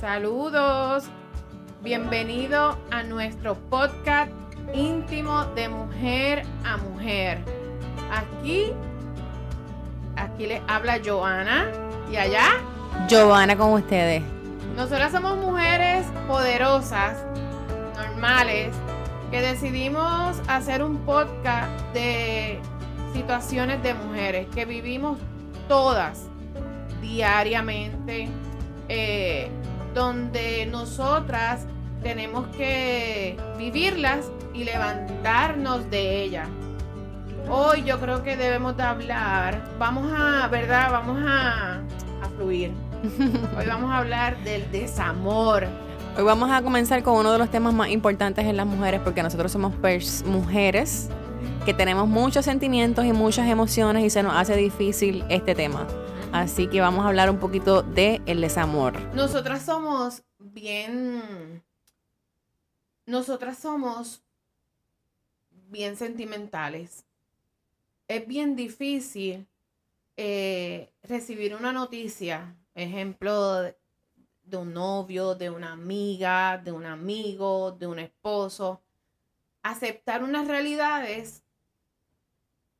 Saludos. Bienvenido a nuestro podcast íntimo de mujer a mujer. Aquí, aquí le habla Joana y allá. Giovanna con ustedes. Nosotras somos mujeres poderosas, normales, que decidimos hacer un podcast de situaciones de mujeres que vivimos todas diariamente, eh, donde nosotras tenemos que vivirlas y levantarnos de ellas. Hoy yo creo que debemos de hablar, vamos a, ¿verdad? Vamos a, a fluir. Hoy vamos a hablar del desamor. Hoy vamos a comenzar con uno de los temas más importantes en las mujeres porque nosotros somos pers- mujeres que tenemos muchos sentimientos y muchas emociones y se nos hace difícil este tema. Así que vamos a hablar un poquito de el desamor. Nosotras somos bien. Nosotras somos bien sentimentales. Es bien difícil eh, recibir una noticia, ejemplo de, un novio, de una amiga, de un amigo, de un esposo. Aceptar unas realidades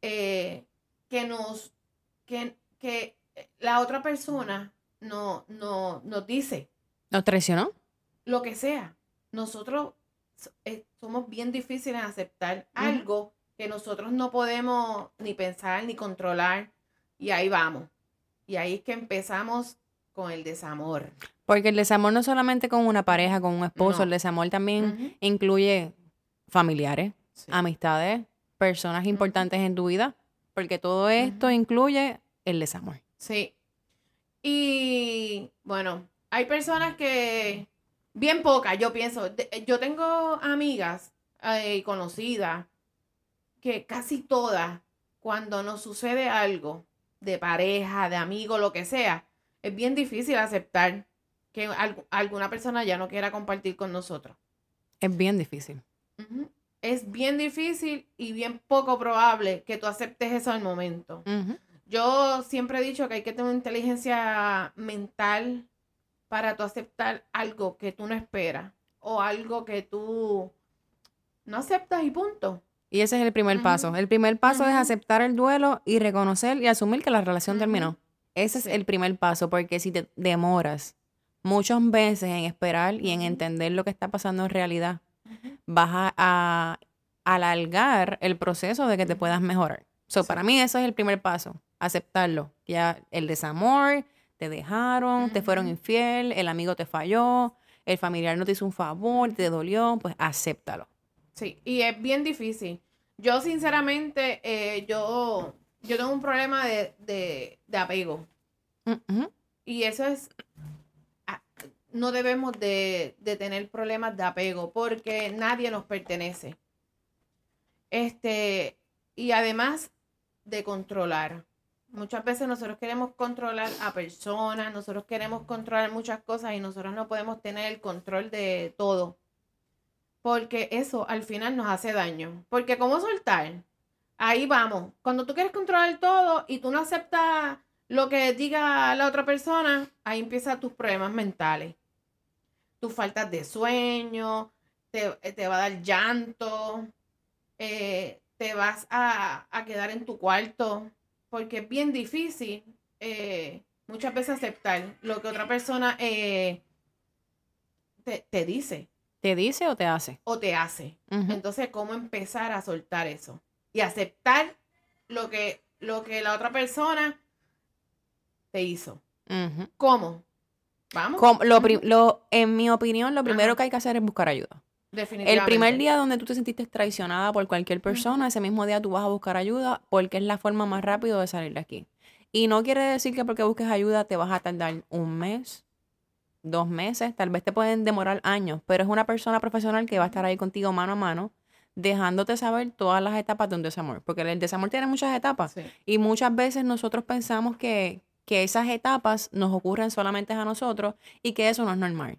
eh, que nos. que, que la otra persona no, no, nos dice ¿Nos traicionó? lo que sea. Nosotros so- eh, somos bien difíciles en aceptar algo que nosotros no podemos ni pensar ni controlar. Y ahí vamos. Y ahí es que empezamos con el desamor. Porque el desamor no es solamente con una pareja, con un esposo, No. el desamor también incluye familiares, Sí. amistades, personas importantes en tu vida, porque todo esto incluye el desamor. Sí. Y bueno, hay personas que, bien pocas, yo pienso, de- yo tengo amigas eh, y conocidas que casi todas, cuando nos sucede algo de pareja, de amigo, lo que sea, es bien difícil aceptar que al- alguna persona ya no quiera compartir con nosotros. Es bien difícil. Es bien difícil y bien poco probable que tú aceptes eso al momento. Yo siempre he dicho que hay que tener una inteligencia mental para tú aceptar algo que tú no esperas o algo que tú no aceptas y punto. Y ese es el primer paso. El primer paso es aceptar el duelo y reconocer y asumir que la relación terminó. Ese Sí. es el primer paso, porque si te demoras muchas veces en esperar y en entender lo que está pasando en realidad, vas a, a alargar el proceso de que te puedas mejorar. So, Sí. Para mí eso es el primer paso, aceptarlo. Ya el desamor, te dejaron, te fueron infiel, el amigo te falló, el familiar no te hizo un favor, te dolió, pues acéptalo. Sí, y es bien difícil. Yo sinceramente, eh, yo, yo tengo un problema de, de, de apego. Y eso es, ah, no debemos de, de tener problemas de apego porque nadie nos pertenece. Este, y además de controlar. Muchas veces nosotros queremos controlar a personas, nosotros queremos controlar muchas cosas y nosotros no podemos tener el control de todo. Porque eso al final nos hace daño. Porque ¿cómo soltar? Ahí vamos. Cuando tú quieres controlar todo y tú no aceptas lo que diga la otra persona, ahí empiezan tus problemas mentales. Tus faltas de sueño, te, te va a dar llanto, eh, te vas a, a quedar en tu cuarto, porque es bien difícil eh, muchas veces aceptar lo que otra persona eh, te, te dice ¿Te dice o te hace? o te hace. Entonces, ¿cómo empezar a soltar eso? Y aceptar lo que, lo que la otra persona te hizo. ¿Cómo? Vamos. Lo lo- en mi opinión, lo primero Ajá. que hay que hacer es buscar ayuda. El primer día donde tú te sentiste traicionada por cualquier persona, ese mismo día tú vas a buscar ayuda porque es la forma más rápida de salir de aquí. Y no quiere decir que porque busques ayuda te vas a tardar un mes, dos meses, tal vez te pueden demorar años, pero es una persona profesional que va a estar ahí contigo mano a mano, dejándote saber todas las etapas de un desamor, porque el desamor tiene muchas etapas. Sí. Y muchas veces nosotros pensamos que, que esas etapas nos ocurren solamente a nosotros y que eso no es normal.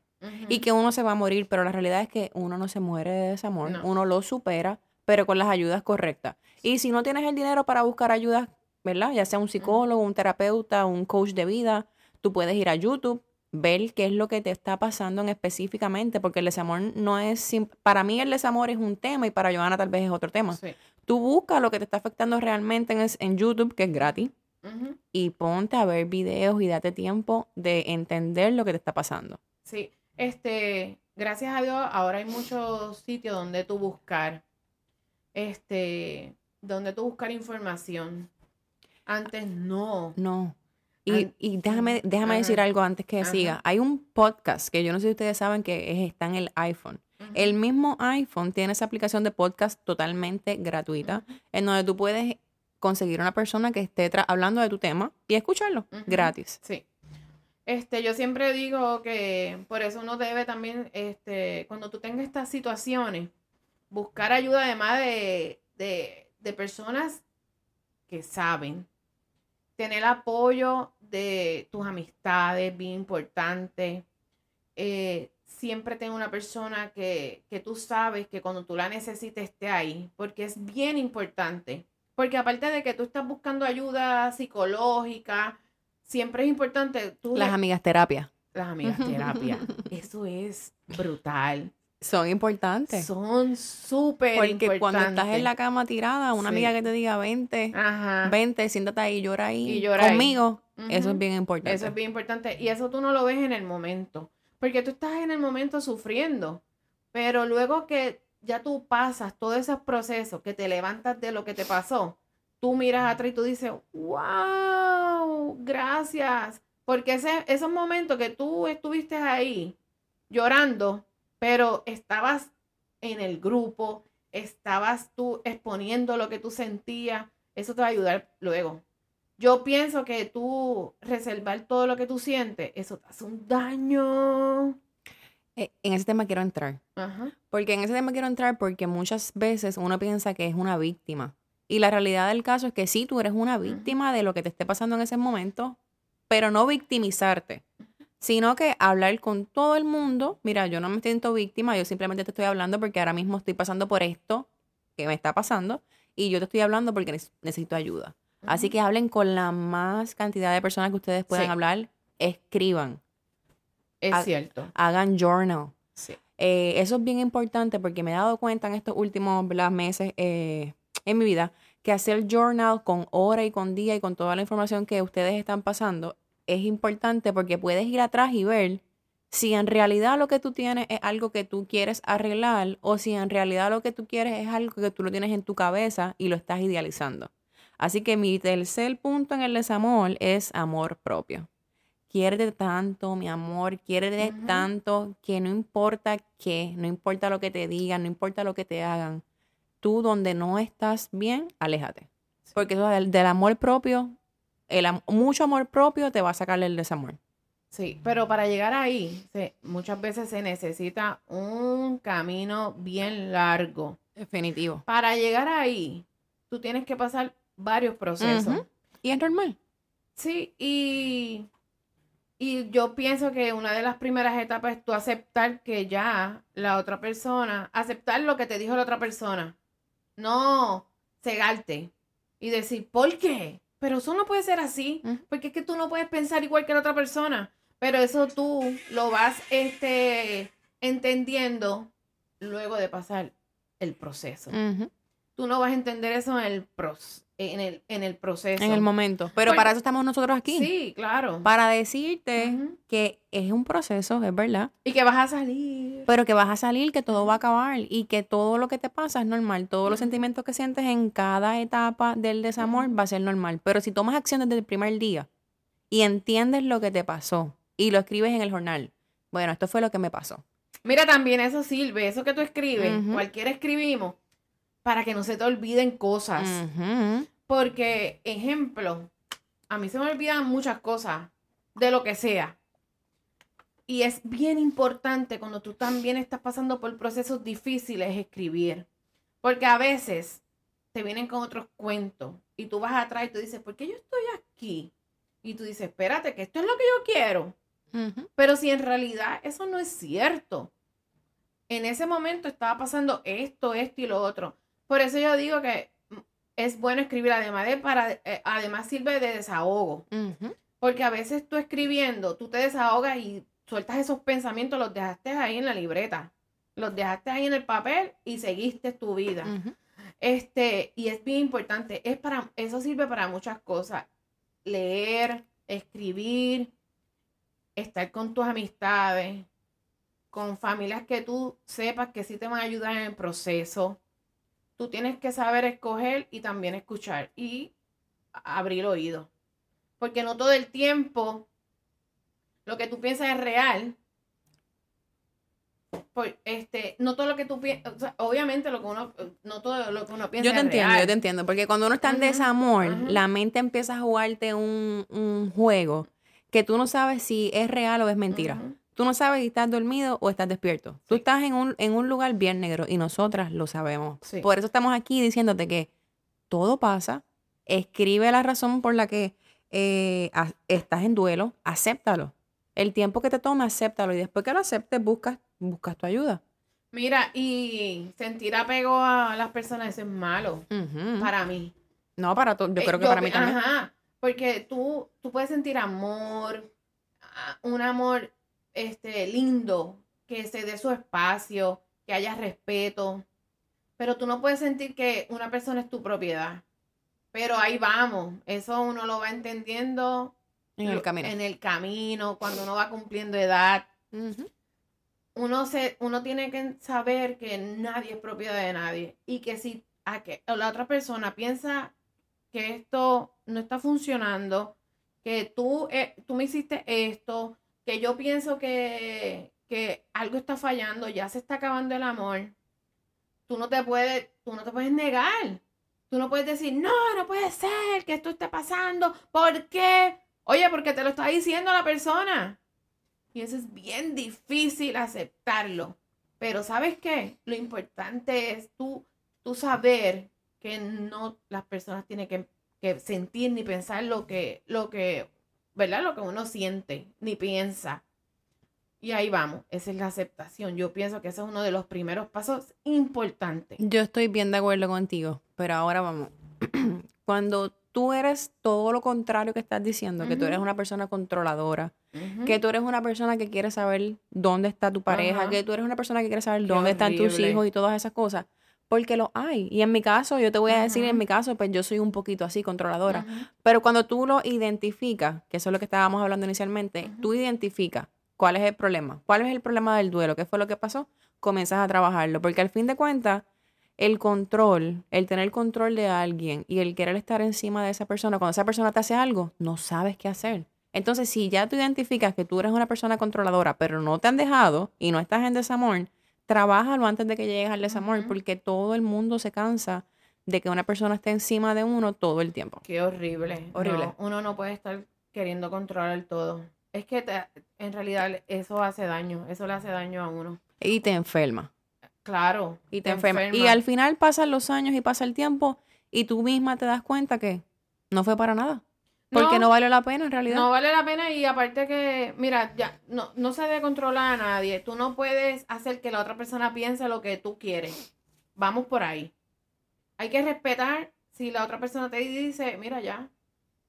Y que uno se va a morir, pero la realidad es que uno no se muere de desamor, No. uno lo supera, pero con las ayudas correctas. Y si no tienes el dinero para buscar ayudas, ¿verdad? Ya sea un psicólogo, un terapeuta, un coach de vida, tú puedes ir a YouTube ver qué es lo que te está pasando en específicamente, porque el desamor no es, para mí el desamor es un tema y para Joana tal vez es otro tema. Sí. Tú busca lo que te está afectando realmente en, en YouTube, que es gratis, y ponte a ver videos y date tiempo de entender lo que te está pasando. Sí, este, gracias a Dios, ahora hay muchos sitios donde tú buscar, este, donde tú buscar información. Antes no. No. Y, An- y déjame, déjame decir algo antes que ajá. siga. Hay un podcast que yo no sé si ustedes saben que es- está en el iPhone. El mismo iPhone tiene esa aplicación de podcast totalmente gratuita, en donde tú puedes conseguir una persona que esté hablando de tu tema y escucharlo gratis. Sí. Este, yo siempre digo que por eso uno debe también, este, cuando tú tengas estas situaciones, buscar ayuda además de, de, de personas que saben. Tener apoyo de tus amistades, bien importante. Eh, siempre tener una persona que, que tú sabes que cuando tú la necesites esté ahí, porque es bien importante. Porque aparte de que tú estás buscando ayuda psicológica, siempre es importante tú Las amigas terapia las amigas terapia. Eso es brutal. son importantes. Son súper Porque importantes. cuando estás en la cama tirada, una Sí. amiga que te diga, vente, Ajá. vente, siéntate ahí, llora ahí Y llora ahí. conmigo, eso es bien importante. Eso es bien importante. Y eso tú no lo ves en el momento. Porque tú estás en el momento sufriendo. Pero luego que ya tú pasas todos esos procesos, que te levantas de lo que te pasó, tú miras atrás y tú dices, wow, gracias. Porque ese, esos momentos que tú estuviste ahí llorando, pero estabas en el grupo, estabas tú exponiendo lo que tú sentías, eso te va a ayudar luego. Yo pienso que tú reservar todo lo que tú sientes, eso te hace un daño. Eh, En ese tema quiero entrar. Ajá. Porque en ese tema quiero entrar porque muchas veces uno piensa que es una víctima. Y la realidad del caso es que sí, tú eres una víctima de lo que te esté pasando en ese momento, pero no victimizarte, sino que hablar con todo el mundo. Mira, yo no me siento víctima, yo simplemente te estoy hablando porque ahora mismo estoy pasando por esto que me está pasando y yo te estoy hablando porque neces- necesito ayuda. Así que hablen con la más cantidad de personas que ustedes puedan Sí. hablar, escriban, Es cierto. hagan journal. Sí. Eh, eso es bien importante porque me he dado cuenta en estos últimos ¿verdad? meses eh, en mi vida que hacer journal con hora y con día y con toda la información que ustedes están pasando es importante porque puedes ir atrás y ver si en realidad lo que tú tienes es algo que tú quieres arreglar o si en realidad lo que tú quieres es algo que tú lo tienes en tu cabeza y lo estás idealizando. Así que mi tercer punto en el desamor es amor propio. Quiérete tanto, mi amor, quiérete Ujú. tanto que no importa qué, no importa lo que te digan, no importa lo que te hagan. Tú donde no estás bien, aléjate. Sí. Porque eso del, del amor propio, el, mucho amor propio te va a sacar del desamor. Sí, pero para llegar ahí, se- muchas veces se necesita un camino bien largo. Definitivo. Para llegar ahí, tú tienes que pasar varios procesos. Ujú. Y es normal. Sí, y, y yo pienso que una de las primeras etapas es tú aceptar que ya la otra persona, aceptar lo que te dijo la otra persona, no cegarte y decir, ¿por qué? Pero eso no puede ser así, porque es que tú no puedes pensar igual que la otra persona, pero eso tú lo vas este, entendiendo luego de pasar el proceso. Tú no vas a entender eso en el, pros- en el, en el proceso. En el momento. Pero Porque- para eso estamos nosotros aquí. Sí, claro. Para decirte que es un proceso, es verdad. Y que vas a salir. Pero que vas a salir, que todo va a acabar y que todo lo que te pasa es normal. Todos los sentimientos que sientes en cada etapa del desamor va a ser normal. Pero si tomas acción desde el primer día y entiendes lo que te pasó y lo escribes en el jornal, bueno, esto fue lo que me pasó. Mira, también eso sirve, eso que tú escribes, cualquiera escribimos, para que no se te olviden cosas. Ujú. Porque, ejemplo, a mí se me olvidan muchas cosas, de lo que sea. Y es bien importante cuando tú también estás pasando por procesos difíciles escribir. Porque a veces te vienen con otros cuentos y tú vas atrás y tú dices, ¿por qué yo estoy aquí? Y tú dices, espérate, que esto es lo que yo quiero. Pero si en realidad eso no es cierto. En ese momento estaba pasando esto, esto y lo otro. Por eso yo digo que es bueno escribir, además de para, eh, además sirve de desahogo. Porque a veces tú escribiendo, tú te desahogas y sueltas esos pensamientos, los dejaste ahí en la libreta, los dejaste ahí en el papel y seguiste tu vida. Este, y es bien importante, es para, eso sirve para muchas cosas. Leer, escribir, estar con tus amistades, con familias que tú sepas que sí te van a ayudar en el proceso. Tú tienes que saber escoger y también escuchar y abrir oídos. Porque no todo el tiempo lo que tú piensas es real. Por, este, no todo lo que tú piensas, obviamente lo que uno, no todo lo que uno piensa Yo te es entiendo, real. yo te entiendo. Porque cuando uno está en desamor, la mente empieza a jugarte un, un juego que tú no sabes si es real o es mentira. Tú no sabes si estás dormido o estás despierto. Tú estás en un, en un lugar bien negro y nosotras lo sabemos. Sí. Por eso estamos aquí diciéndote que todo pasa. Escribe la razón por la que eh, a- estás en duelo. Acéptalo. El tiempo que te tome, acéptalo. Y después que lo aceptes, buscas, buscas tu ayuda. Mira, y sentir apego a las personas eso es malo para mí. No, para todo. Yo Eh, creo que para mí también. Ajá, porque tú, tú puedes sentir amor, un amor este, lindo, que se dé su espacio, que haya respeto, pero tú no puedes sentir que una persona es tu propiedad. Pero ahí vamos, eso uno lo va entendiendo En el camino. en el camino, cuando uno va cumpliendo edad. Uno se, uno tiene que saber que nadie es propiedad de nadie y que si a que la otra persona piensa que esto no está funcionando, que tú, eh, tú me hiciste esto, que yo pienso que, que algo está fallando, ya se está acabando el amor, tú no te puedes, tú no te puedes negar. Tú no puedes decir, no, no puede ser que esto esté pasando. ¿Por qué? Oye, porque te lo está diciendo la persona. Y eso es bien difícil aceptarlo. Pero ¿sabes qué? Lo importante es tú, tú saber que no las personas tienen que, que sentir ni pensar lo que, lo que, ¿verdad? Lo que uno siente ni piensa. Y ahí vamos, esa es la aceptación. Yo pienso que ese es uno de los primeros pasos importantes. Yo estoy bien de acuerdo contigo, pero ahora vamos. Cuando tú eres todo lo contrario que estás diciendo, que tú eres una persona controladora, que tú eres una persona que quiere saber dónde está tu pareja, que tú eres una persona que quiere saber Qué dónde están tus horrible. hijos y todas esas cosas, porque lo hay. Y en mi caso, yo te voy a decir, en mi caso, pues yo soy un poquito así, controladora. Pero cuando tú lo identificas, que eso es lo que estábamos hablando inicialmente, tú identificas cuál es el problema, cuál es el problema del duelo, qué fue lo que pasó, comienzas a trabajarlo, porque al fin de cuentas, el control, el tener control de alguien y el querer estar encima de esa persona, cuando esa persona te hace algo, no sabes qué hacer. Entonces, si ya tú identificas que tú eres una persona controladora, pero no te han dejado y no estás en desamor, trabájalo antes de que llegues al desamor, porque todo el mundo se cansa de que una persona esté encima de uno todo el tiempo. Qué horrible. Horrible. No, uno no puede estar queriendo controlar todo. Es que te- en realidad eso hace daño, eso le hace daño a uno. Y te enferma. Claro. Y te, enferma. Y al final pasan los años y pasa el tiempo y tú misma te das cuenta que no fue para nada. Porque no, vale la pena en realidad. No vale la pena y aparte que, mira, ya no, no se debe controlar a nadie. Tú no puedes hacer que la otra persona piense lo que tú quieres. Vamos por ahí. Hay que respetar si la otra persona te dice, mira ya,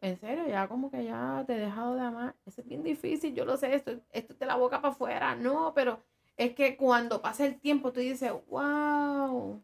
en serio, ya como que ya te he dejado de amar. Eso es bien difícil, yo lo sé, esto, esto es de la boca para afuera. No, pero es que cuando pasa el tiempo tú dices, wow,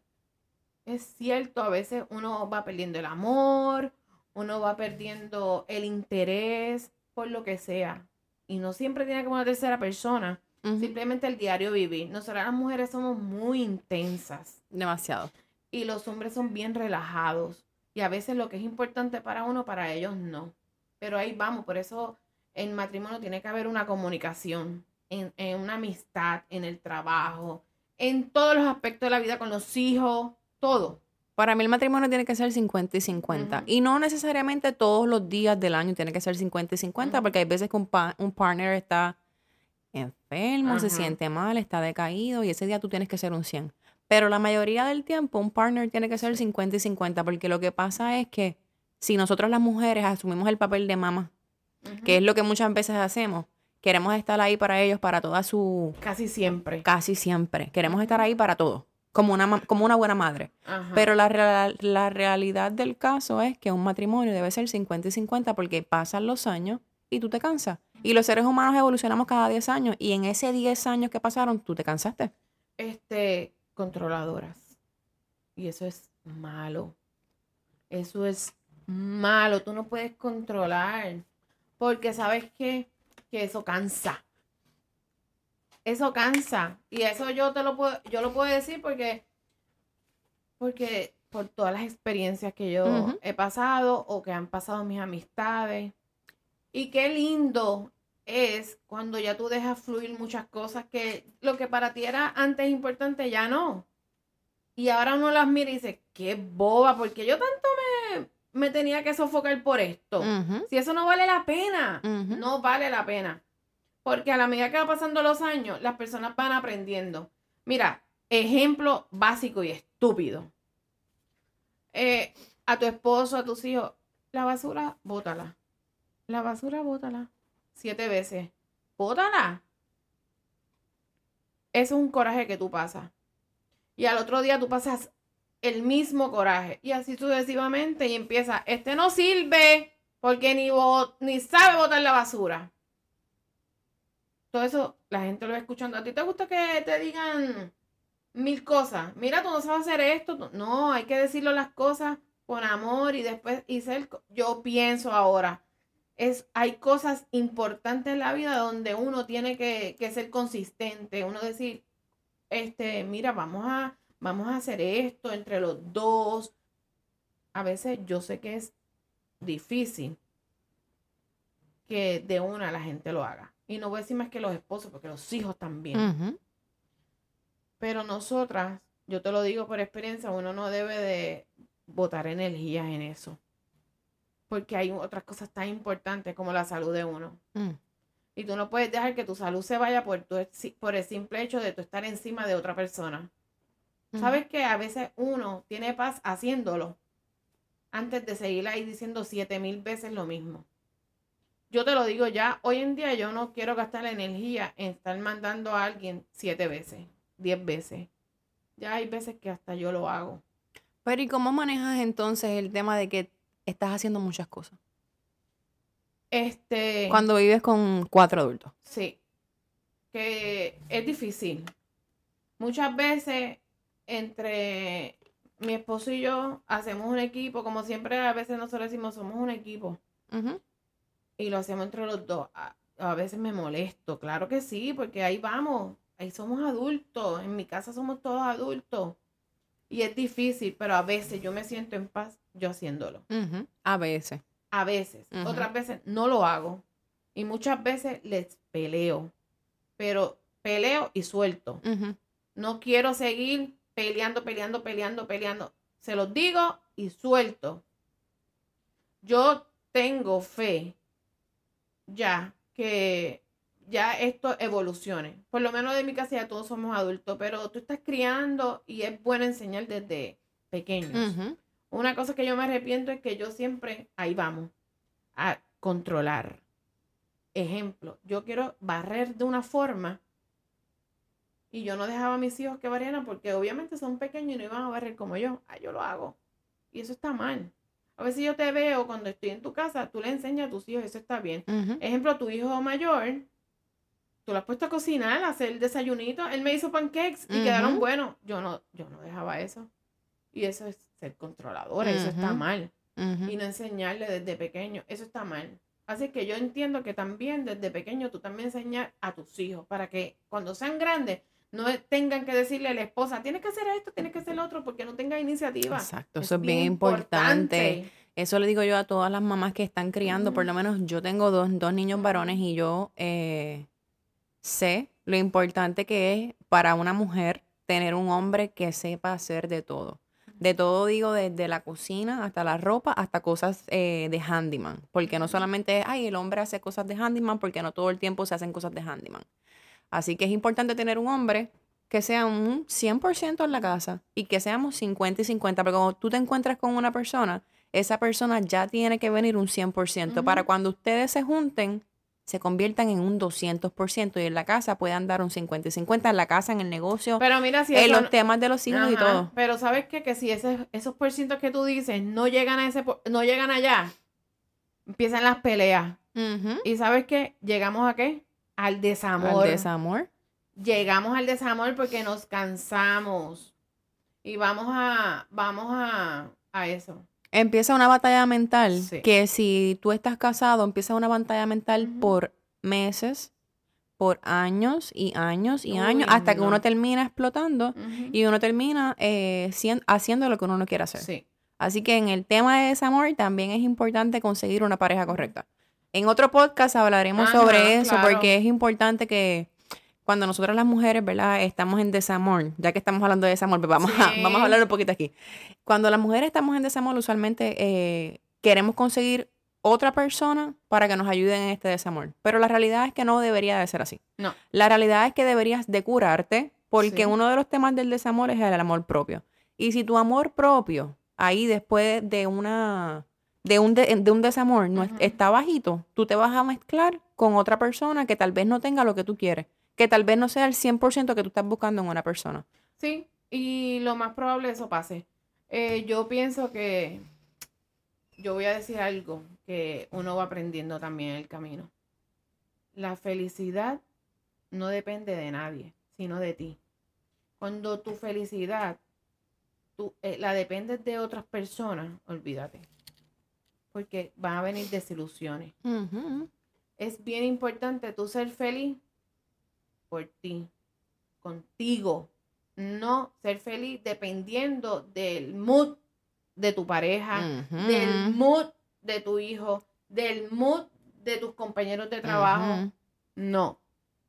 es cierto, a veces uno va perdiendo el amor, uno va perdiendo el interés por lo que sea. Y no siempre tiene que ser una tercera persona, simplemente el diario vivir. Nosotras las mujeres somos muy intensas Demasiado. y los hombres son bien relajados. Y a veces lo que es importante para uno, para ellos no. Pero ahí vamos, por eso en matrimonio tiene que haber una comunicación, en, en una amistad, en el trabajo, en todos los aspectos de la vida, con los hijos, todo. Para mí el matrimonio tiene que ser 50 y 50. Ujú. Y no necesariamente todos los días del año tiene que ser 50 y 50, Ujú. porque hay veces que un, pa- un partner está enfermo, se siente mal, está decaído y ese día tú tienes que ser un 100. Pero la mayoría del tiempo un partner tiene que ser 50 y 50, porque lo que pasa es que si nosotros las mujeres asumimos el papel de mamá, que es lo que muchas veces hacemos, queremos estar ahí para ellos, para toda su... Casi siempre. casi siempre. Queremos estar ahí para todo, como una, como una buena madre. Ajá. Pero la, real- la realidad del caso es que un matrimonio debe ser 50 y 50 porque pasan los años y tú te cansas. Y los seres humanos evolucionamos cada 10 años y en ese 10 años que pasaron, tú te cansaste. Este, controladoras. Y eso es malo. Eso es malo. Tú no puedes controlar. Porque sabes qué? que eso cansa. Eso cansa. Y eso yo te lo puedo, yo lo puedo decir porque, porque por todas las experiencias que yo he pasado o que han pasado mis amistades. Y qué lindo es cuando ya tú dejas fluir muchas cosas que lo que para ti era antes importante ya no. Y ahora uno las mira y dice, qué boba, porque yo tanto me, me tenía que sofocar por esto. Si eso no vale la pena, no vale la pena. Porque a la medida que va pasando los años, las personas van aprendiendo. Mira, ejemplo básico y estúpido. Eh, a tu esposo, a tus hijos, la basura, bótala. La basura, bótala. Siete veces. Bótala. Eso es un coraje que tú pasas. Y al otro día tú pasas el mismo coraje. Y así sucesivamente. Y empieza, este no sirve porque ni, ni sabe botar la basura. Todo eso la gente lo va escuchando. ¿A ti te gusta que te digan mil cosas? Mira, tú no sabes hacer esto. No, hay que decirlo las cosas con amor y después y ser. Yo pienso ahora. Es, hay cosas importantes en la vida donde uno tiene que, que ser consistente. Uno decir, este, mira, vamos a, vamos a hacer esto entre los dos. A veces yo sé que es difícil que de una la gente lo haga. Y no voy a decir más que los esposos, porque los hijos también. Pero nosotras, yo te lo digo por experiencia, uno no debe de botar energías en eso. Porque hay otras cosas tan importantes como la salud de uno. Mm. Y tú no puedes dejar que tu salud se vaya por, por el simple hecho de tú estar encima de otra persona. ¿Sabes que a veces uno tiene paz haciéndolo antes de seguir ahí diciendo siete mil veces lo mismo? Yo te lo digo ya, hoy en día yo no quiero gastar la energía en estar mandando a alguien siete veces, diez veces. Ya hay veces que hasta yo lo hago. Pero ¿y cómo manejas entonces el tema de que estás haciendo muchas cosas? Este. Cuando vives con cuatro adultos. Sí. Que es difícil. Muchas veces entre mi esposo y yo hacemos un equipo, como siempre a veces nosotros decimos, somos un equipo. Y lo hacemos entre los dos. A, a, veces me molesto, claro que sí, porque ahí vamos, ahí somos adultos, en mi casa somos todos adultos. Y es difícil, pero a veces yo me siento en paz yo haciéndolo. A veces. A veces. Otras veces no lo hago. Y muchas veces les peleo. Pero peleo y suelto. No quiero seguir peleando, peleando, peleando, peleando. Se los digo y suelto. Yo tengo fe ya que ya esto evolucione. Por lo menos de mi casa ya todos somos adultos, pero tú estás criando y es bueno enseñar desde pequeños. Una cosa que yo me arrepiento es que yo siempre, ahí vamos, a controlar. Ejemplo, yo quiero barrer de una forma y yo no dejaba a mis hijos que barrieran porque obviamente son pequeños y no iban a barrer como yo. Ah, yo lo hago. Y eso está mal. A veces yo te veo cuando estoy en tu casa, tú le enseñas a tus hijos, eso está bien. Ejemplo, tu hijo mayor, tú lo has puesto a cocinar, a hacer el desayunito, él me hizo pancakes y quedaron buenos. Yo no, yo no dejaba eso. Y eso es ser controladora, eso está mal. Y no enseñarle desde pequeño, eso está mal. Así que yo entiendo que también desde pequeño tú también enseñas a tus hijos para que cuando sean grandes no tengan que decirle a la esposa, tienes que hacer esto, tienes que hacer lo otro, porque no tenga iniciativa. Exacto, eso es bien importante. Eso le digo yo a todas las mamás que están criando, por lo menos yo tengo dos, dos niños varones y yo eh, sé lo importante que es para una mujer tener un hombre que sepa hacer de todo. De todo digo, desde la cocina hasta la ropa, hasta cosas eh, de handyman. Porque no solamente es, ay, el hombre hace cosas de handyman, porque no todo el tiempo se hacen cosas de handyman. Así que es importante tener un hombre que sea un 100% en la casa y que seamos 50 y 50. Porque cuando tú te encuentras con una persona, esa persona ya tiene que venir un 100% para cuando ustedes se junten, se conviertan en un 200% y en la casa puedan dar un 50 y 50 en la casa, en el negocio, pero mira, si en los temas de los hijos y todo. Pero sabes qué? que si ese, esos por cientos que tú dices no llegan a ese no llegan allá, empiezan las peleas. ¿Y sabes qué? Llegamos a qué? Al desamor. Al desamor. Llegamos al desamor porque nos cansamos. Y vamos a, vamos a, a eso. Empieza una batalla mental Sí. que si tú estás casado, empieza una batalla mental por meses, por años y años y Uy, años, hasta que no. uno termina explotando y uno termina eh, cien- haciendo lo que uno no quiere hacer. Sí. Así que en el tema de desamor también es importante conseguir una pareja correcta. En otro podcast hablaremos Ajá, sobre eso claro. porque es importante que cuando nosotras las mujeres, ¿verdad? Estamos en desamor, ya que estamos hablando de desamor, pues vamos, a, vamos a hablar un poquito aquí. Cuando las mujeres estamos en desamor, usualmente eh, queremos conseguir otra persona para que nos ayude en este desamor. Pero la realidad es que no debería de ser así. No. La realidad es que deberías de curarte porque Sí. uno de los temas del desamor es el amor propio. Y si tu amor propio, ahí después de una de un, de, de un desamor no está bajito, tú te vas a mezclar con otra persona que tal vez no tenga lo que tú quieres, que tal vez no sea el 100% que tú estás buscando en una persona. Sí, y lo más probable eso pase. Eh, yo pienso que yo voy a decir algo que uno va aprendiendo también en el camino. La felicidad no depende de nadie, sino de ti. Cuando tu felicidad tú, eh, la dependes de otras personas, olvídate. Porque van a venir desilusiones. Es bien importante tú ser feliz por ti, contigo. No ser feliz dependiendo del mood de tu pareja, del mood de tu hijo, del mood de tus compañeros de trabajo. No.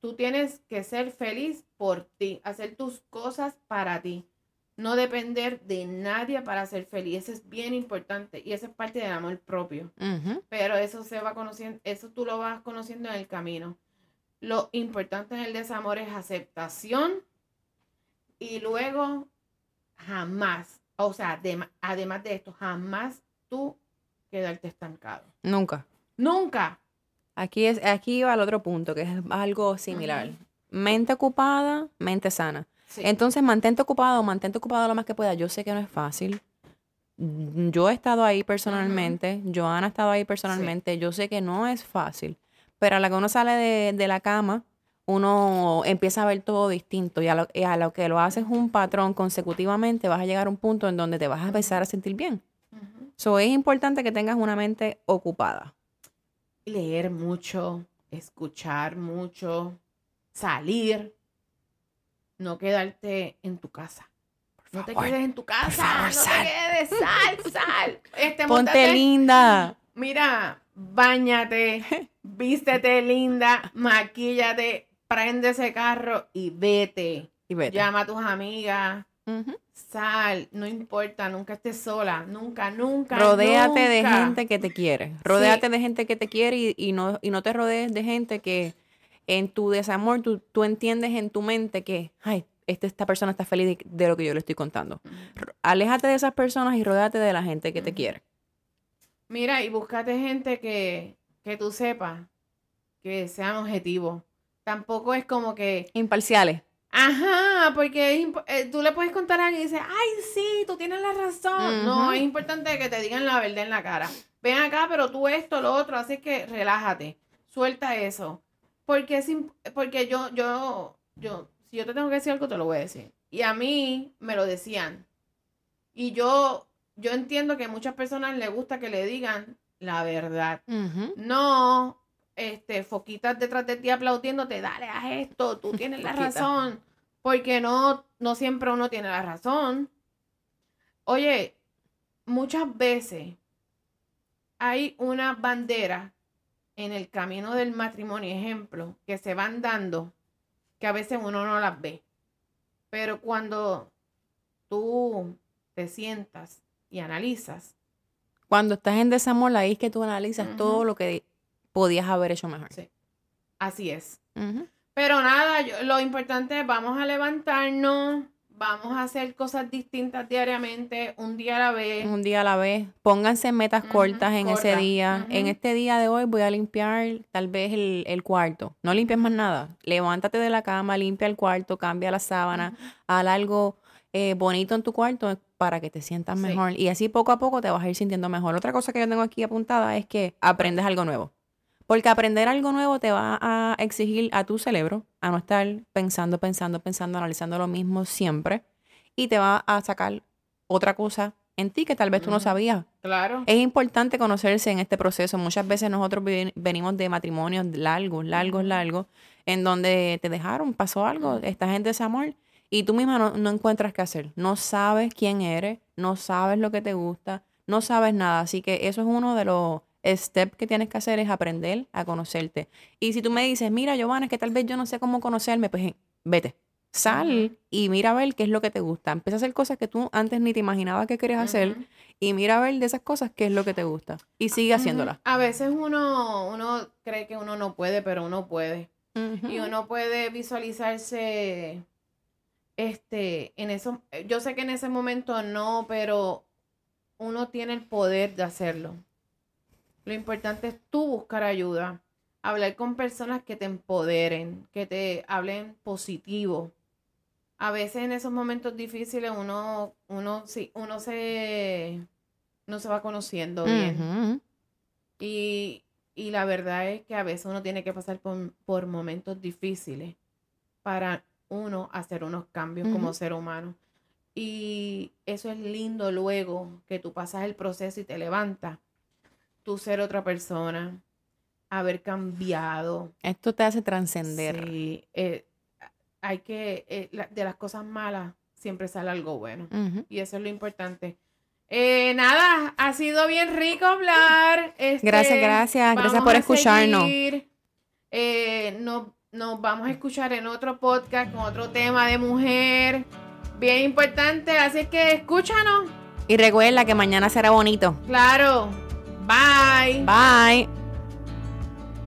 Tú tienes que ser feliz por ti, hacer tus cosas para ti. No depender de nadie para ser feliz. Eso es bien importante y eso es parte del amor propio. Pero eso se va conociendo, eso tú lo vas conociendo en el camino. Lo importante en el desamor es aceptación y luego jamás, o sea, adem- además de esto, jamás tú quedarte estancado. Nunca. Nunca. Aquí es, aquí va el otro punto, que es algo similar. Mente ocupada, mente sana. Sí. Entonces, mantente ocupado, mantente ocupado lo más que puedas. Yo sé que no es fácil. Mm, Yo he estado ahí personalmente, Joana ha estado ahí personalmente. Yo sé que no es fácil, pero a la que uno sale de, de la cama, uno empieza a ver todo distinto y a, lo, y a lo que lo haces un patrón consecutivamente, vas a llegar a un punto en donde te vas a empezar a sentir bien. So, es importante que tengas una mente ocupada. Leer mucho, escuchar mucho, salir, no quedarte en tu casa. No te quedes en tu casa, favor, no sal. te quedes, sal, sal. Este, Ponte linda. Mira, bañate, vístete linda, maquíllate, prende ese carro y vete. Y vete. Llama a tus amigas, sal, no importa, nunca estés sola, nunca, nunca. Rodéate de nunca. gente que te quiere. Rodéate de gente que te quiere y, y no, y no te rodees de gente que en tu desamor tú, tú entiendes en tu mente que, ay, este, esta persona está feliz de, de lo que yo le estoy contando. Aléjate de esas personas y rodéate de la gente que te quiere. Mira, y búscate gente que, que tú sepas que sean objetivos. Tampoco es como que, Imparciales. ajá, porque es eh, tú le puedes contar a alguien y dices, ay, sí, tú tienes la razón. No, es importante que te digan la verdad en la cara. Ven acá, pero tú esto, lo otro, así que relájate, suelta eso. Porque es porque yo, yo, yo, si yo te tengo que decir algo, te lo voy a decir. Y a mí me lo decían. Y yo, yo entiendo que a muchas personas les gusta que le digan la verdad. No, este, foquitas detrás de ti aplaudiéndote, dale, haz esto, tú tienes la razón. Porque no, no siempre uno tiene la razón. Oye, muchas veces hay una bandera en el camino del matrimonio, ejemplo, que se van dando, que a veces uno no las ve. Pero cuando tú te sientas y analizas, Cuando estás en desamor, ahí es que tú analizas todo lo que podías haber hecho mejor. Sí. así es. Pero nada, yo- lo importante es vamos a levantarnos, vamos a hacer cosas distintas diariamente, un día a la vez. Un día a la vez. Pónganse metas cortas en ese día. En este día de hoy voy a limpiar tal vez el, el cuarto. No limpies más nada. Levántate de la cama, limpia el cuarto, cambia la sábana, haz algo eh, bonito en tu cuarto para que te sientas Sí. mejor. Y así poco a poco te vas a ir sintiendo mejor. Otra cosa que yo tengo aquí apuntada es que aprendes algo nuevo. Porque aprender algo nuevo te va a exigir a tu cerebro a no estar pensando, pensando, pensando, analizando lo mismo siempre. Y te va a sacar otra cosa en ti que tal vez tú no sabías. Claro. Es importante conocerse en este proceso. Muchas veces nosotros venimos de matrimonios largos, largos, largos, en donde te dejaron, pasó algo, estás en desamor y tú misma no, no encuentras qué hacer. No sabes quién eres, no sabes lo que te gusta, no sabes nada. Así que eso es uno de los steps que tienes que hacer, es aprender a conocerte. Y si tú me dices, mira, Giovanna, es que tal vez yo no sé cómo conocerme, pues eh, vete. Sal y mira a ver qué es lo que te gusta. Empieza a hacer cosas que tú antes ni te imaginabas que querías hacer y mira a ver de esas cosas qué es lo que te gusta. Y sigue haciéndolas. A veces uno, uno cree que uno no puede, pero uno puede. Y uno puede visualizarse este en eso. Yo sé que en ese momento no, pero uno tiene el poder de hacerlo. Lo importante es tú buscar ayuda, hablar con personas que te empoderen, que te hablen positivo. A veces en esos momentos difíciles uno, uno, sí, uno se, no se va conociendo bien. Y, y la verdad es que a veces uno tiene que pasar por, por momentos difíciles para uno hacer unos cambios como ser humano. Y eso es lindo luego que tú pasas el proceso y te levantas. Tú ser otra persona, haber cambiado. Esto te hace trascender. Sí, eh, hay que, eh, la- de las cosas malas siempre sale algo bueno. Y eso es lo importante. Eh, nada, ha sido bien rico hablar. Este, Gracias, gracias. Gracias por escucharnos. nos, nos vamos a escuchar en otro podcast con otro tema de mujer. Bien importante, así que escúchanos. Y recuerda que mañana será bonito. Claro. Bye. Bye.